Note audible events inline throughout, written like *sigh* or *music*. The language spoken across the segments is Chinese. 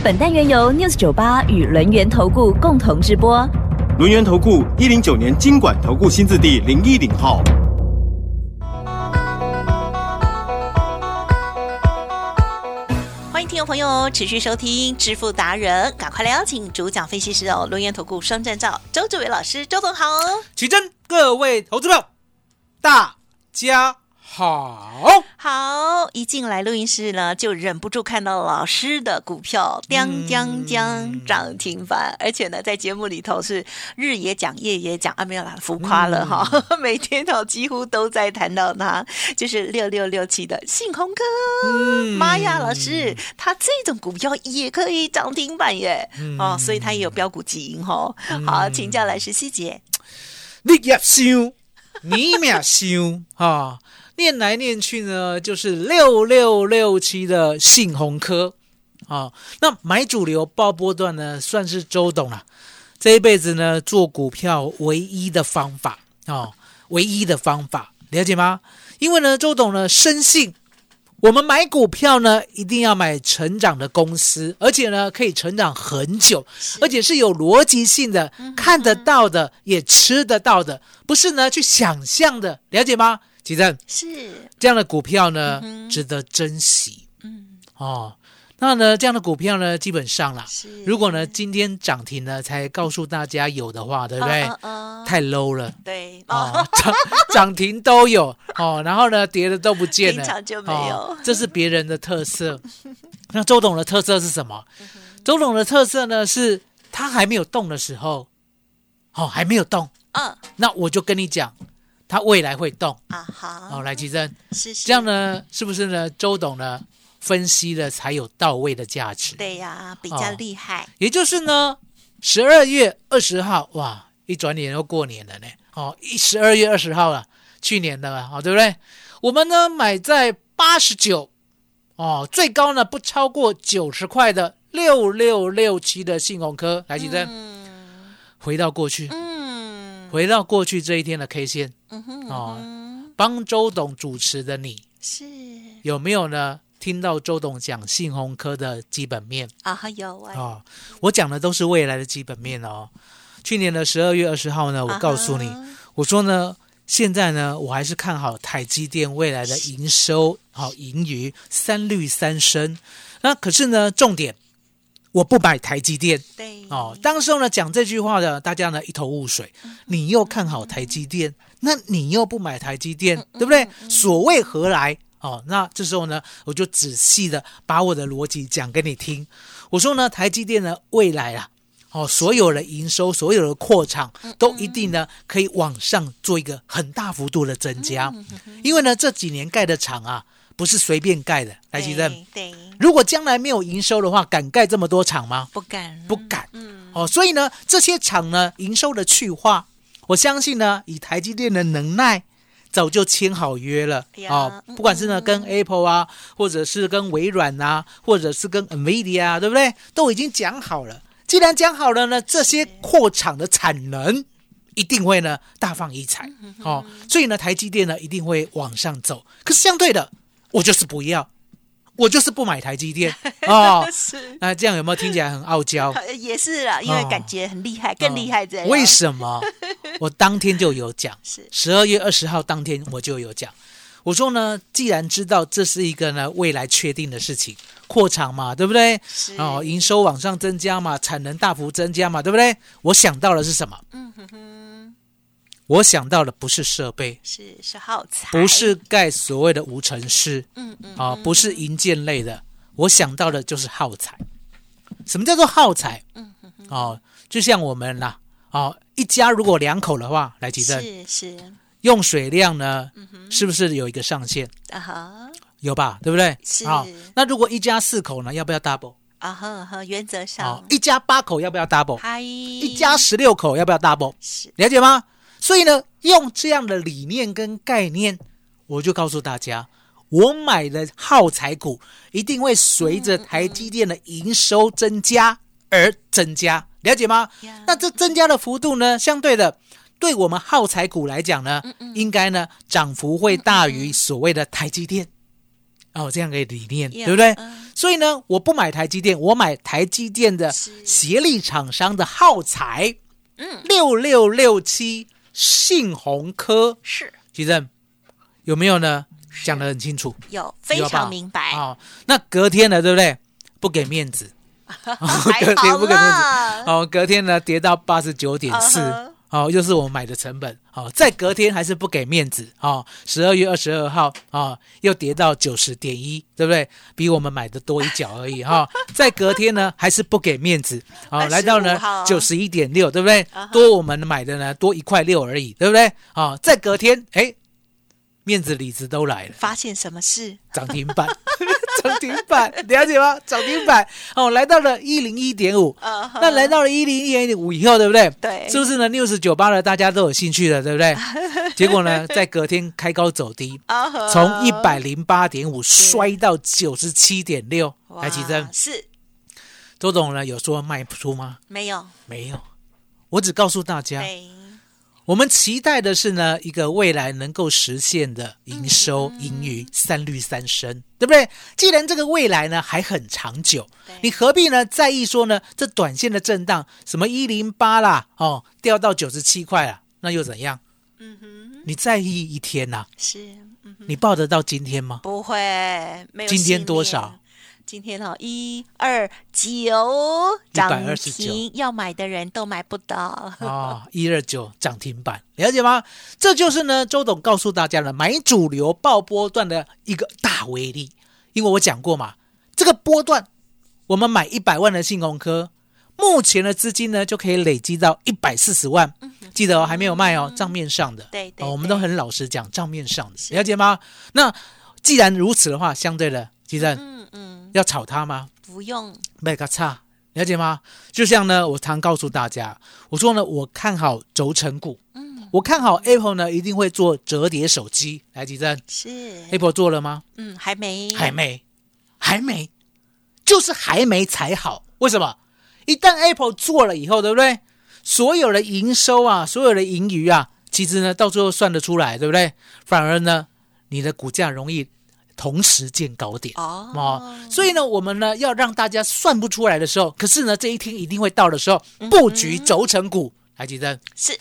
本单元由 News 九八与轮源投顾共同直播。轮源投顾一零九年经管投顾新字第零一零号。欢迎听众朋友持续收听《致富达人》，赶快来邀请主讲分析师哦，轮源投顾双证照周志伟老师，周总好。起真，各位投资者，大家好。好，一进来录音室呢，就忍不住看到老师的股票将将将涨停板，而且呢，在节目里头是日也讲，夜也讲，啊，没有啦，浮夸了哈，每天哦几乎都在谈到它，就是六六六七的信鸿科。妈呀，老师，他这种股票也可以涨停板耶，哦，所以他也有标股基因哈。好，请教老师细节。你也想，你也想啊。念来念去呢，就是六六六七的信鸿科啊。那买主流报波段呢，算是周董了。这一辈子呢，做股票唯一的方法啊，唯一的方法，了解吗？因为呢，周董呢深信，我们买股票呢，一定要买成长的公司，而且呢，可以成长很久，而且是有逻辑性的，看得到的，也吃得到的，不是呢去想象的，了解吗？是这样的股票呢，值得珍惜。嗯哦，那呢这样的股票呢，基本上啦，如果呢今天涨停呢，才告诉大家有的话，对不对？太 low 了。对哦，涨 *laughs* 涨停都有哦，然后呢跌的都不见了，平常就没有。这是别人的特色。*laughs* 那周董的特色是什么？周董的特色呢，是他还没有动的时候，哦还没有动。嗯，那我就跟你讲。它未来会动啊，好，哦，来吉珍，是这样呢，是不是呢？周董呢分析的才有到位的价值，对呀，比较厉害。也就是呢，十二月二十号，哇，一转眼又过年了呢，哦，一十二月二十号了，去年的了，哦，对不对？我们呢买在八十九，哦，最高呢不超过九十块的六六六七的信鸿科，来吉珍，回到过去。回到过去这一天的 K 线，哦，帮周董主持的你是有没有呢？听到周董讲信鸿科的基本面啊？有啊，我讲的都是未来的基本面哦。去年的十二月二十号呢，我告诉你，我说呢，现在呢，我还是看好台积电未来的营收，好盈余三绿三升。那可是呢，重点。我不买台积电，对哦，当时候呢讲这句话的大家呢一头雾水。你又看好台积电，那你又不买台积电，对不对？所谓何来？哦，那这时候呢，我就仔细的把我的逻辑讲给你听。我说呢，台积电的未来啊，哦，所有的营收，所有的扩厂，都一定呢可以往上做一个很大幅度的增加，因为呢这几年盖的厂啊。不是随便盖的，来吉正。对，如果将来没有营收的话，敢盖这么多厂吗？不敢，不敢。嗯，哦，所以呢，这些厂呢，营收的去化，我相信呢，以台积电的能耐，早就签好约了。哦，不管是呢跟 Apple 啊，或者是跟微软啊，或者是跟 Nvidia 啊，对不对？都已经讲好了。既然讲好了呢，这些扩厂的产能一定会呢大放异彩。哦，所以呢，台积电呢一定会往上走。可是相对的。我就是不要，我就是不买台积电 *laughs* 哦。是，那这样有没有听起来很傲娇？也是啊，因为感觉很厉害，更厉害这样。为什么？*laughs* 我当天就有讲，是十二月二十号当天我就有讲。我说呢，既然知道这是一个呢未来确定的事情，扩厂嘛，对不对？哦，营收往上增加嘛，产能大幅增加嘛，对不对？我想到的是什么？嗯哼哼。我想到的不是设备，是是耗材，不是盖所谓的无尘室，嗯嗯，啊，不是营建类的。我想到的就是耗材。什么叫做耗材？嗯嗯哦，就像我们啦，哦，一家如果两口的话，来举证是是，用水量呢，是不是有一个上限？啊哈，有吧，对不对？是。那如果一家四口呢，要不要 double？啊呵呵，原则哦上，，一家八口要不要 double？嗨，一家十六口要不要 double？是了解吗？所以呢，用这样的理念跟概念，我就告诉大家，我买的耗材股一定会随着台积电的营收增加而增加，了解吗呀？那这增加的幅度呢，相对的，对我们耗材股来讲呢，应该呢涨幅会大于所谓的台积电。哦，这样的理念，呀对不对？嗯。所以呢，我不买台积电，我买台积电的协力厂商的耗材，嗯，六六六七信鸿科，是。其正有没有呢？讲得很清楚，有非常明白，哦，那隔天呢，对不对？不给面子，还 *laughs* 隔天不给面子，哦，隔天呢跌到八十九点四哦，又是我们买的成本，哦，再隔天还是不给面子，哦，十二月二十二号，哦，又跌到九十点一，对不对？比我们买的多一角而已，哈、再隔天呢还是不给面子，哦，来到呢九十一点六，对不对？多我们买的呢多一块六而已，对不对？哦，再隔天，哎，面子里子都来了。发现什么事？涨停板，*laughs* 涨停板，了解吗？涨停板哦，来到了一零一点五，那来到了一零一点五以后，对不对？对是不是呢？六十九八的大家都有兴趣了，对不对？*laughs* 结果呢，在隔天开高走低，从一百零八点五摔到九十七点六，哇来起真。是周总呢有说卖不出吗？没有，没有，我只告诉大家，对，我们期待的是呢，一个未来能够实现的营收、盈余三率三升，对不对？既然这个未来呢还很长久，你何必呢在意说呢这短线的震荡，什么一零八啦，哦掉到九十七块了，那又怎样？嗯哼，你在意一天呐、是，嗯，你抱得到今天吗？不会，没有今天多少？今天哦，一二九涨129停，要买的人都买不到。啊，一二九涨停板，了解吗？这就是呢，周董告诉大家了买主流爆波段的一个大威力。因为我讲过嘛，这个波段我们买一百万的信鸿科，目前的资金呢就可以累积到一百四十万。记得哦，还没有卖哦，账面上的。嗯对对哦，我们都很老实讲账面上的，了解吗？那既然如此的话，相对的，其实嗯嗯，要炒它吗？不用，麦克差，了解吗？就像呢，我常告诉大家，我说呢，我看好轴承股，嗯，我看好 Apple 呢一定会做折叠手机。来，吉珍是，，Apple 做了吗？嗯，还没，还没，还没，就是还没才好。为什么？一旦 Apple 做了以后，对不对？所有的营收啊，所有的盈余啊，其实呢，到最后算得出来，对不对？反而呢，你的股价容易同时见高点。哦。哦，所以呢，我们呢要让大家算不出来的时候，可是呢，这一天一定会到的时候，布局轴承股，来记得是，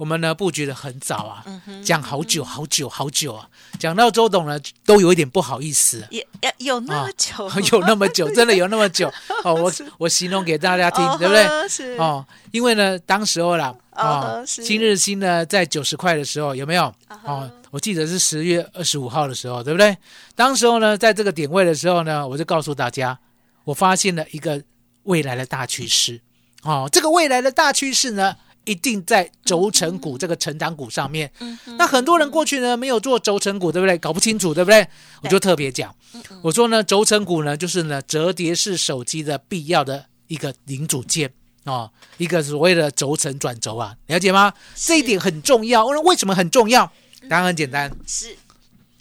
我们呢布局的很早啊，讲好久好久好久啊，讲到周董呢都有一点不好意思。也也有那啊么久，*laughs* 有那么久，*laughs* 真的有那么久 *laughs* 哦！我我形容给大家听，对不对？哦？因为呢，当时候啦，哦今日新呢在九十块的时候，有没有？啊哦，我记得是十月二十五号的时候，对不对？当时候呢，在这个点位的时候呢，我就告诉大家，我发现了一个未来的大趋势。哦，这个未来的大趋势呢，一定在轴承股这个成长股上面。嗯那很多人过去呢没有做轴承股，对不对？搞不清楚，对不对？我就特别讲，嗯我说呢，轴承股呢就是呢折叠式手机的必要的一个零组件哦，一个所谓的轴承转轴啊，了解吗？这一点很重要。为为什么很重要？答案很简单，是，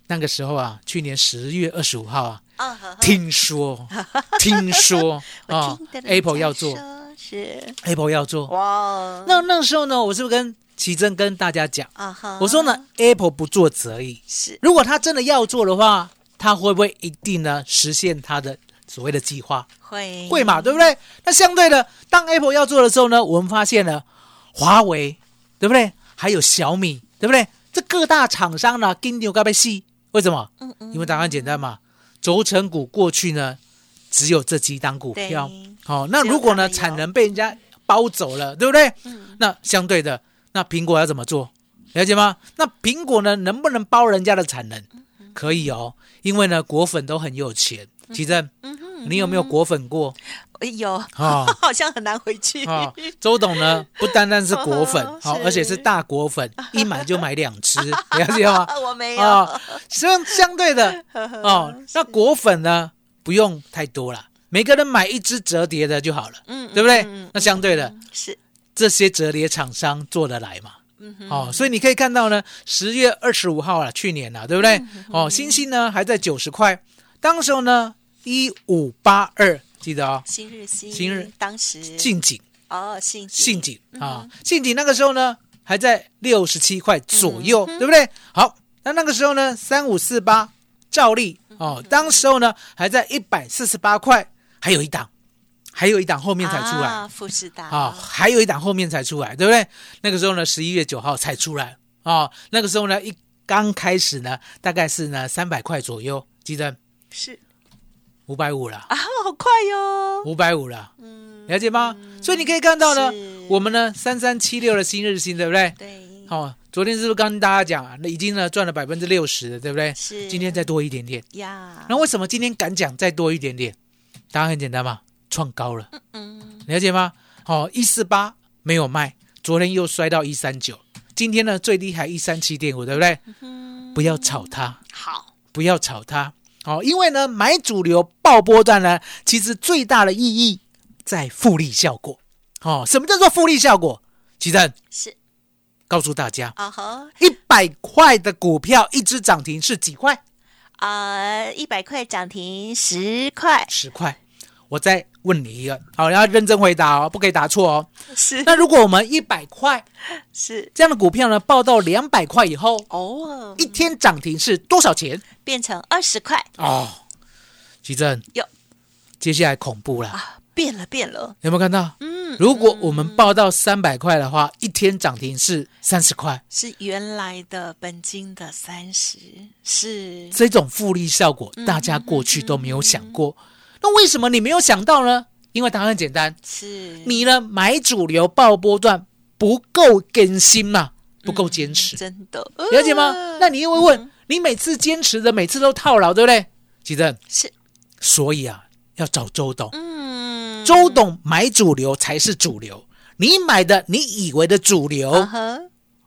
那个时候啊，去年十月二十五号啊，啊呵呵听说听说 *laughs* 啊，Apple 要做说是，，Apple 要做。哇，那那时候呢，我是不是跟奇珍跟大家讲，啊哈，我说呢，Apple 不做则已。是，如果他真的要做的话，他会不会一定呢实现他的所谓的计划？会会嘛，对不对？那相对的，当 Apple 要做的时候呢，我们发现了华为，对不对？还有小米，对不对？这各大厂商呢，跟牛该被戏，为什么？嗯嗯，因为答案简单嘛，轴承股过去呢只有这几档股票对，好、那如果呢产能被人家包走了，对不对？嗯那相对的，那苹果要怎么做？了解吗？那苹果呢能不能包人家的产能？嗯可以哦，因为呢果粉都很有钱。奇正，你有没有果粉过？哎有，啊 *laughs* 好像很难回去啊，周董呢不单单是果粉，*laughs* 好、是而且是大果粉，*laughs* 一买就买两只，了解吗？我没有，啊，相相对的哦，那果粉呢不用太多了，每个人买一只折叠的就好了，嗯对不对？嗯嗯那相对的，嗯是，这些折叠厂商做得来嘛？嗯哼哦，所以你可以看到呢，十月二十五号了，去年了，对不对？嗯哦，星星呢还在九十块，当时候呢一五八二，记得哦，新日新新日。当时。近景。哦信信锦嗯啊，信景那个时候呢还在六十七块左右，对不对？好，那那个时候呢三五四八照例嗯哦，当时候呢还在一百四十八块，还有一档，还有一档后面才出来。啊，富士达。啊、还有一档后面才出来，对不对？那个时候呢，十一月九号才出来。啊、那个时候呢，一刚开始呢，大概是呢三百块左右，记得是。五百五了，啊，好快哟，五百五了，嗯，了解吗？所以你可以看到呢，我们呢三三七六的新日新，对不对？对，哦，昨天是不是跟大家讲啊？那已经呢赚了百分之六十了，对不对？是今天再多一点点。呀，那为什么今天敢讲再多一点点？答案很简单嘛，创高了。嗯，了解吗？好、一四八没有卖，昨天又摔到一三九，今天呢最低还一三七点五，对不对？嗯不要炒它，好，不要炒它。哦，因为呢买主流爆波段呢，其实最大的意义在复利效果。哦，什么叫做复利效果？奇正是告诉大家，啊哈，一百块的股票一只涨停是几块？啊，一百块涨停十块，十块。我再问你一个，好，要认真回答哦，不可以答错哦。是那如果我们一百块 *laughs* 是这样的股票呢，报到两百块以后，哦，一天涨停是多少钱？变成二十块哦，奇正哟接下来恐怖了，啊，变了变了，有没有看到？嗯，如果我们报到三百块的话，一天涨停是三十块，是原来的本金的三十，是。这种复利效果，大家过去都没有想过。那为什么你没有想到呢？因为答案很简单，是。你呢买主流爆波段不够更新嘛，不够坚持，真的。了解吗？呃那你又会问，你每次坚持的，每次都套牢，对不对？奇正，是。所以啊，要找周董。嗯，周董买主流才是主流，你买的你以为的主流，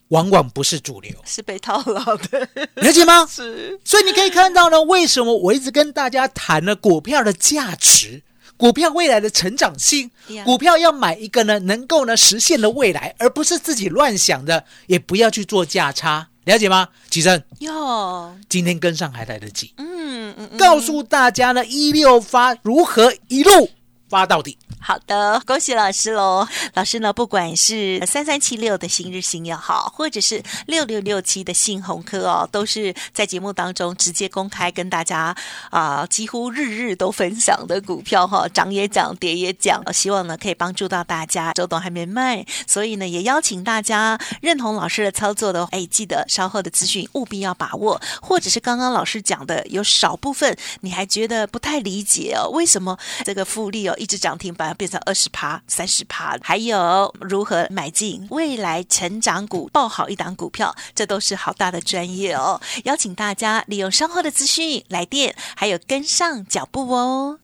往往不是主流，是被套牢的，了解吗？*laughs* 是。所以你可以看到呢，为什么我一直跟大家谈了股票的价值，股票未来的成长性呀，股票要买一个呢能够呢实现的未来，而不是自己乱想的，也不要去做价差，了解吗？吉正，哟，今天跟上还来得及，嗯嗯嗯，告诉大家呢一六发如何一路发到底。好的，恭喜老师喽！老师呢，不管是三三七六的新日新也好，或者是六六六七的信鸿科哦，都是在节目当中直接公开跟大家啊、几乎日日都分享的股票哈，涨也涨，跌也讲，希望呢可以帮助到大家。周董还没卖，所以呢也邀请大家认同老师的操作的，哎，记得稍后的资讯务必要把握，或者是刚刚老师讲的，有少部分你还觉得不太理解哦，为什么这个复利哦一直涨停板变成二十趴、三十趴？还有如何买进未来成长股，报好一档股票，这都是好大的专业哦。邀请大家利用稍后的资讯来电，还有跟上脚步哦。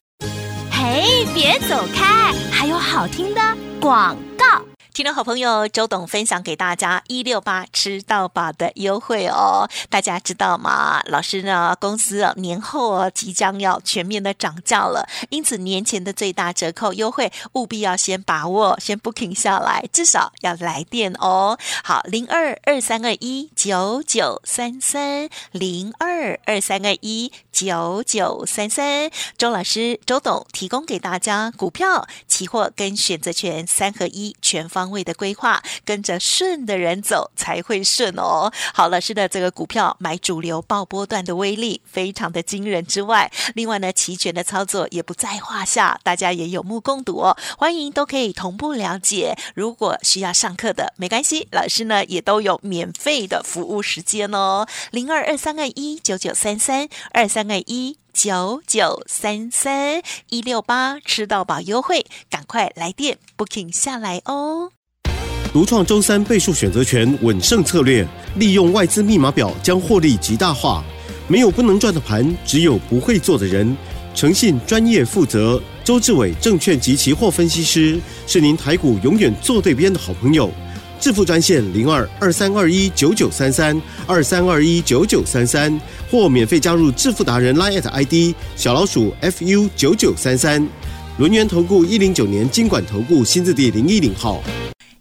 嘿，别走开，还有好听的广告。听众好朋友，周董分享给大家一六八吃到饱的优惠哦，大家知道吗？老师呢，公司年后即将要全面的涨价了，因此年前的最大折扣优惠务必要先把握，先 booking 下来，至少要来电哦。好，零二二三二一九九三三零二二三二一九九三三，周老师周董提供给大家股票、期货跟选择权三合一全方位的规划，跟着顺的人走才会顺哦。好，老师的这个股票买主流爆波段的威力非常的惊人之外，另外呢，期权的操作也不在话下，大家也有目共睹哦。欢迎都可以同步了解，如果需要上课的没关系，老师呢也都有免费的服务时间哦，零二二三二一九九三三二三二一。九九三三一六八吃到饱优惠，赶快来电 booking 下来哦！独创周三倍数选择权稳胜策略，利用外资密码表将获利极大化。没有不能赚的盘，只有不会做的人。诚信、专业、负责。周志伟证券及期货分析师是您台股永远做对边的好朋友。致富专线零二二三二一九九三三二三二一九九三三，或免费加入致富达人 Line at ID 小老鼠 fu 九九三三。轮源投顾一零九年经管投顾新字第零一零号。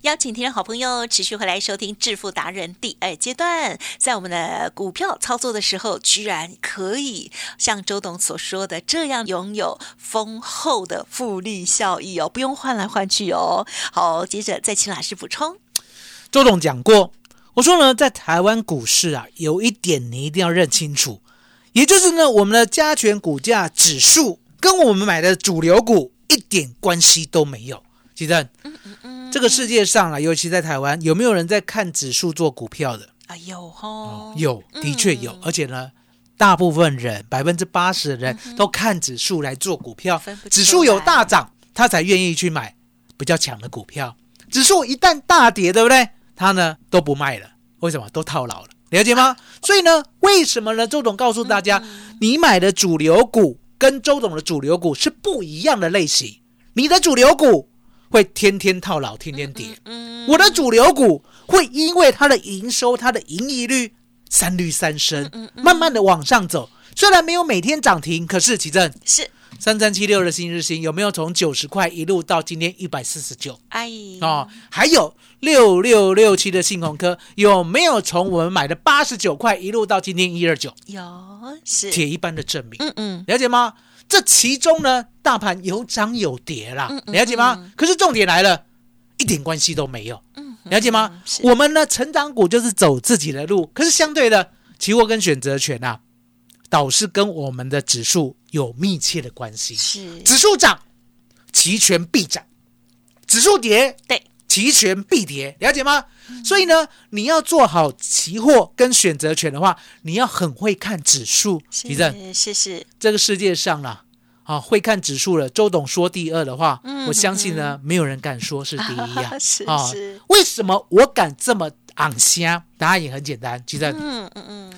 邀请听众好朋友持续回来收听《致富达人》第二阶段。在我们的股票操作的时候，居然可以像周董所说的这样拥有丰厚的复利效益哦，不用换来换去哦。好，接着再请老师补充。周董讲过，我说呢，在台湾股市啊，有一点你一定要认清楚，也就是呢，我们的加权股价指数跟我们买的主流股一点关系都没有。记得，这个世界上啊，尤其在台湾，有没有人在看指数做股票的？啊，有吼，有，的确有，而且呢，大部分人百分之八十的人都看指数来做股票指数有大涨，他才愿意去买比较强的股票。指数一旦大跌，对不对？他呢都不卖了，为什么？都套牢了，了解吗？所以呢，为什么呢？周总告诉大家，你买的主流股跟周总的主流股是不一样的类型，你的主流股会天天套牢，天天跌。嗯，我的主流股会因为它的营收、它的盈利率三率三升，慢慢的往上走。虽然没有每天涨停，可是奇正是，三三七六的新日新有没有从九十块一路到今天一百四十九？哎，哦，还有六六六七的信鸿科有没有从我们买的八十九块一路到今天一二九？有是，铁一般的证明，嗯嗯，了解吗？这其中呢，大盘有涨有跌啦，嗯嗯了解吗？可是重点来了，一点关系都没有，嗯了解吗？我们呢，成长股就是走自己的路，可是相对的，期货跟选择权啊，导是跟我们的指数有密切的关系。是，指数涨，期权必涨；指数跌，对，期权必跌，了解吗？所以呢，你要做好期货跟选择权的话，你要很会看指数。是地震，是是，这个世界上啦，啊，会看指数了。周董说第二的话，嗯我相信呢，没有人敢说是第一呀、*laughs* 是啊，为什么我敢这么昂瞎？答案也很简单，其实嗯嗯嗯，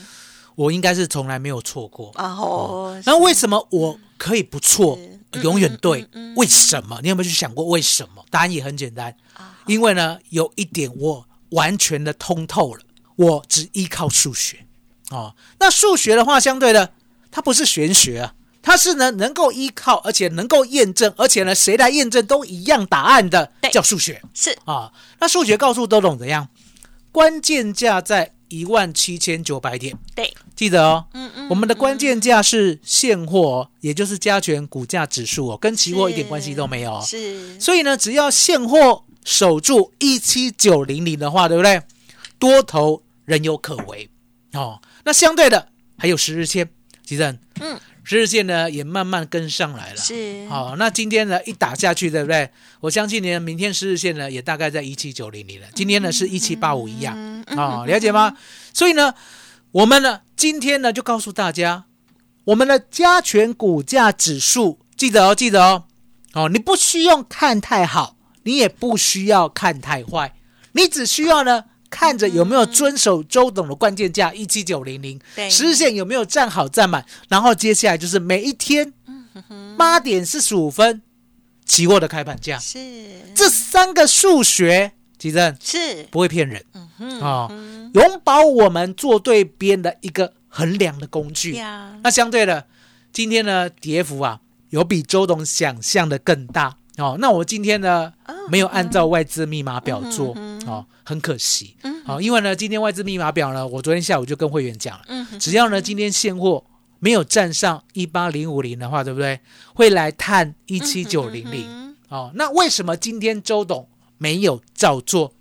我应该是从来没有错过。然后那为什么我可以不错，永远对？为什么？你有没有去想过为什么？答案也很简单，啊因为呢，有一点我完全的通透了，我只依靠数学哦。那数学的话，相对的，它不是玄学啊，它是呢能够依靠，而且能够验证，而且呢谁来验证都一样答案的，叫数学是啊。那数学告诉都懂怎样？关键价在一万七千九百点，对，记得哦。嗯嗯我们的关键价是现货哦，也就是加权股价指数哦，跟期货一点关系都没有哦。是所以呢，只要现货守住一七九零零的话，对不对？多头仍有可为哦。那相对的还有十日线，其实嗯，十日线呢也慢慢跟上来了。是好、那今天呢一打下去，对不对？我相信呢，明天十日线呢也大概在一七九零零了。今天呢是一七八五一样嗯啊、了解吗？所以呢，我们呢今天呢就告诉大家，我们的加权股价指数，记得哦，记得哦，哦，你不需要看太好，你也不需要看太坏，你只需要呢。看着有没有遵守周董的关键价一七九零零，对。十日线有没有站好站满，然后接下来就是每一天八点四十五分期货的开盘价，是。这三个数学，其实是不会骗人嗯哼啊、永保我们做对边的一个衡量的工具。呀，那相对的，今天呢跌幅啊有比周董想象的更大哦。那我今天呢没有按照外资密码表做哦，很可惜。嗯好、因为呢今天外资密码表呢，我昨天下午就跟会员讲了，嗯只要呢今天现货没有站上一八零五零的话，对不对？会来探一七九零零。哦，那为什么今天周董没有照做？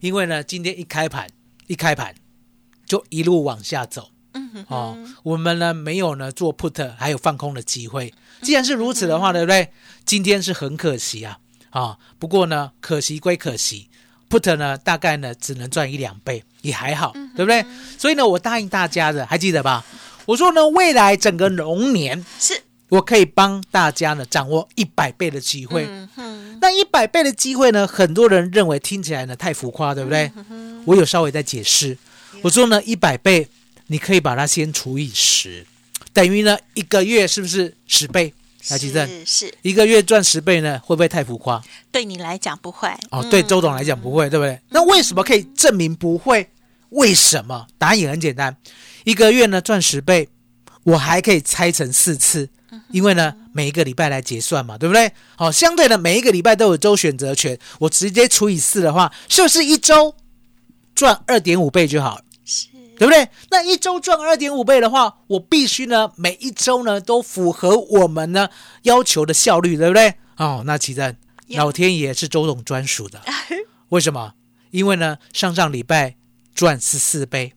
因为呢，今天一开盘，一开盘就一路往下走。嗯哦，我们呢没有呢做 put 还有放空的机会。既然是如此的话，对不对？今天是很可惜啊啊！不过呢，可惜归可惜，put 呢大概呢只能赚一两倍，也还好，对不对？所以呢，我答应大家的，还记得吧？我说呢，未来整个龙年，是我可以帮大家呢掌握一百倍的机会。那一百倍的机会呢，很多人认为听起来呢太浮夸，对不对？我有稍微在解释，我说呢一百倍，你可以把它先除以十，等于呢一个月是不是十倍？来，吉正，是是，一个月赚十倍呢，会不会太浮夸？对你来讲不会哦，对周董来讲不会，对不对？那为什么可以证明不会？为什么？答案也很简单，一个月呢赚十倍，我还可以拆成四次，因为呢每一个礼拜来结算嘛，对不对？好，相对的每一个礼拜都有周选择权，我直接除以四的话，是不是一周赚二点五倍就好了？是，对不对？那一周赚二点五倍的话，我必须呢每一周呢都符合我们呢要求的效率，对不对？哦，那其实老天爷是周董专属的，*laughs* 为什么？因为呢上上礼拜赚十四倍，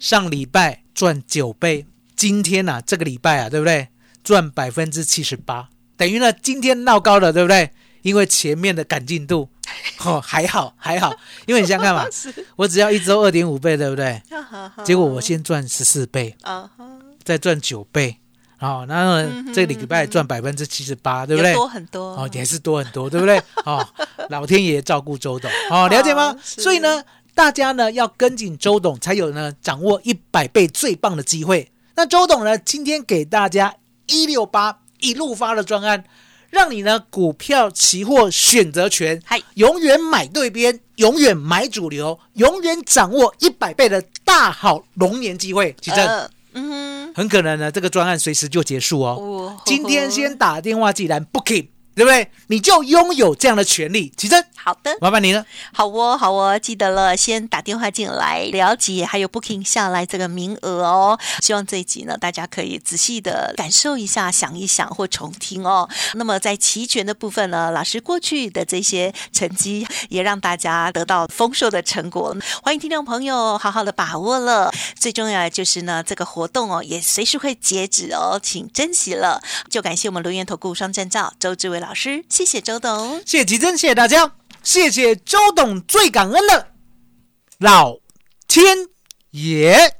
上礼拜赚九倍，今天呢、这个礼拜啊，对不对？赚百分之七十八，等于呢今天闹高了，对不对？因为前面的赶进度，哦还好还好，因为你想想看嘛，*laughs* 我只要一周二点五倍，对不对？结果我先赚十四倍，再赚九倍，哦，然后呢这个礼拜赚百分之七十八，对不对？多很多哦，也是多很多，对不对？*laughs* 哦，老天爷照顾周董，哦，了解吗？所以呢，大家呢要跟紧周董，才有呢掌握一百倍最棒的机会。那周董呢，今天给大家一六八一路发的专案，让你呢股票、期货选择权嗨，永远买对边，永远买主流，永远掌握一百倍的大好龙年机会。奇正，呃嗯很可能呢这个专案随时就结束哦。今天先打电话进来 booking，对不对？你就拥有这样的权利。其实，好的，麻烦你了。好哦，好哦，记得了，先打电话进来了解，还有 booking 下来这个名额哦。希望这一集呢，大家可以仔细的感受一下，想一想或重听哦。那么在期权的部分呢，老师过去的这些成绩也让大家得到丰硕的成果。欢迎听众朋友好好的把握了。最重要的就是呢，这个活动哦，也随时会截止哦，请珍惜了。就感谢我们轮源投顾双证照周志伟老师，谢谢周董。谢谢吉珍，谢谢大家，谢谢周董，最感恩的老天爷。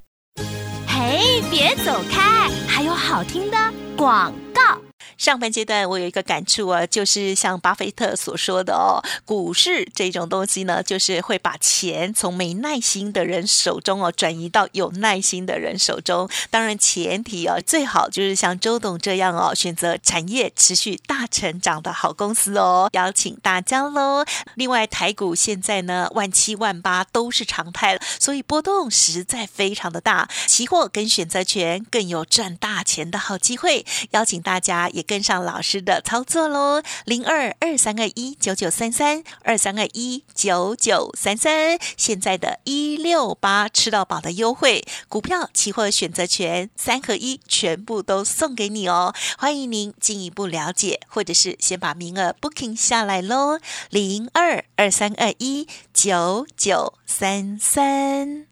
嘿，别走开，还有好听的广告。上半阶段我有一个感触啊，就是像巴菲特所说的哦，股市这种东西呢，就是会把钱从没耐心的人手中哦，转移到有耐心的人手中。当然前提啊，最好就是像周董这样哦，选择产业持续大成长的好公司哦，邀请大家喽。另外台股现在呢，万七万八都是常态了，所以波动实在非常的大，期货跟选择权更有赚大钱的好机会，邀请大家也跟上老师的操作喽，零二二三二一九九三三二三二一九九三三，现在的一六八吃到饱的优惠，股票、期货、选择权三合一全部都送给你哦，欢迎您进一步了解，或者是先把名额 booking 下来喽，零二二三二一九九三三。